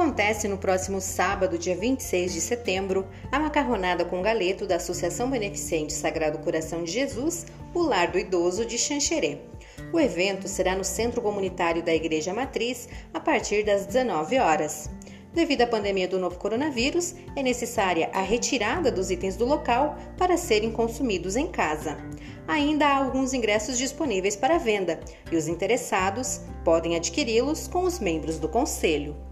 Acontece no próximo sábado, dia 26 de setembro, a macarronada com galeto da Associação Beneficente Sagrado Coração de Jesus, o Lar do Idoso de Xanxerê. O evento será no Centro Comunitário da Igreja Matriz a partir das 19 horas. Devido à pandemia do novo coronavírus, é necessária a retirada dos itens do local para serem consumidos em casa. Ainda há alguns ingressos disponíveis para venda e os interessados podem adquiri-los com os membros do conselho.